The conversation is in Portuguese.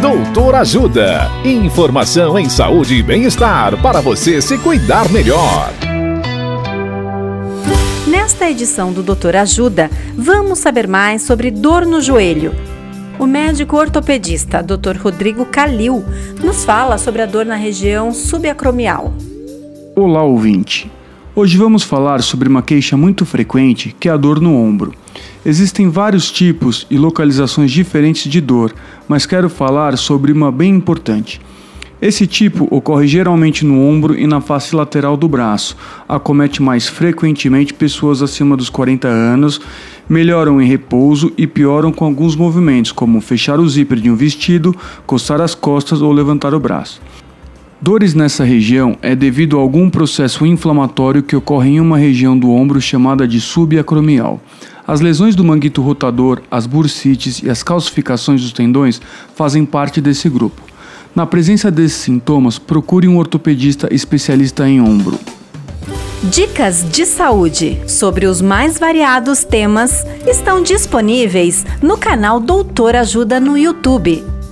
Doutor Ajuda. Informação em saúde e bem-estar para você se cuidar melhor. Nesta edição do Doutor Ajuda, vamos saber mais sobre dor no joelho. O médico ortopedista Dr. Rodrigo Calil nos fala sobre a dor na região subacromial. Olá, ouvinte. Hoje vamos falar sobre uma queixa muito frequente, que é a dor no ombro. Existem vários tipos e localizações diferentes de dor, mas quero falar sobre uma bem importante. Esse tipo ocorre geralmente no ombro e na face lateral do braço. Acomete mais frequentemente pessoas acima dos 40 anos, melhoram em repouso e pioram com alguns movimentos, como fechar o zíper de um vestido, coçar as costas ou levantar o braço. Dores nessa região é devido a algum processo inflamatório que ocorre em uma região do ombro chamada de subacromial. As lesões do manguito rotador, as bursites e as calcificações dos tendões fazem parte desse grupo. Na presença desses sintomas, procure um ortopedista especialista em ombro. Dicas de saúde sobre os mais variados temas estão disponíveis no canal Doutor Ajuda no YouTube.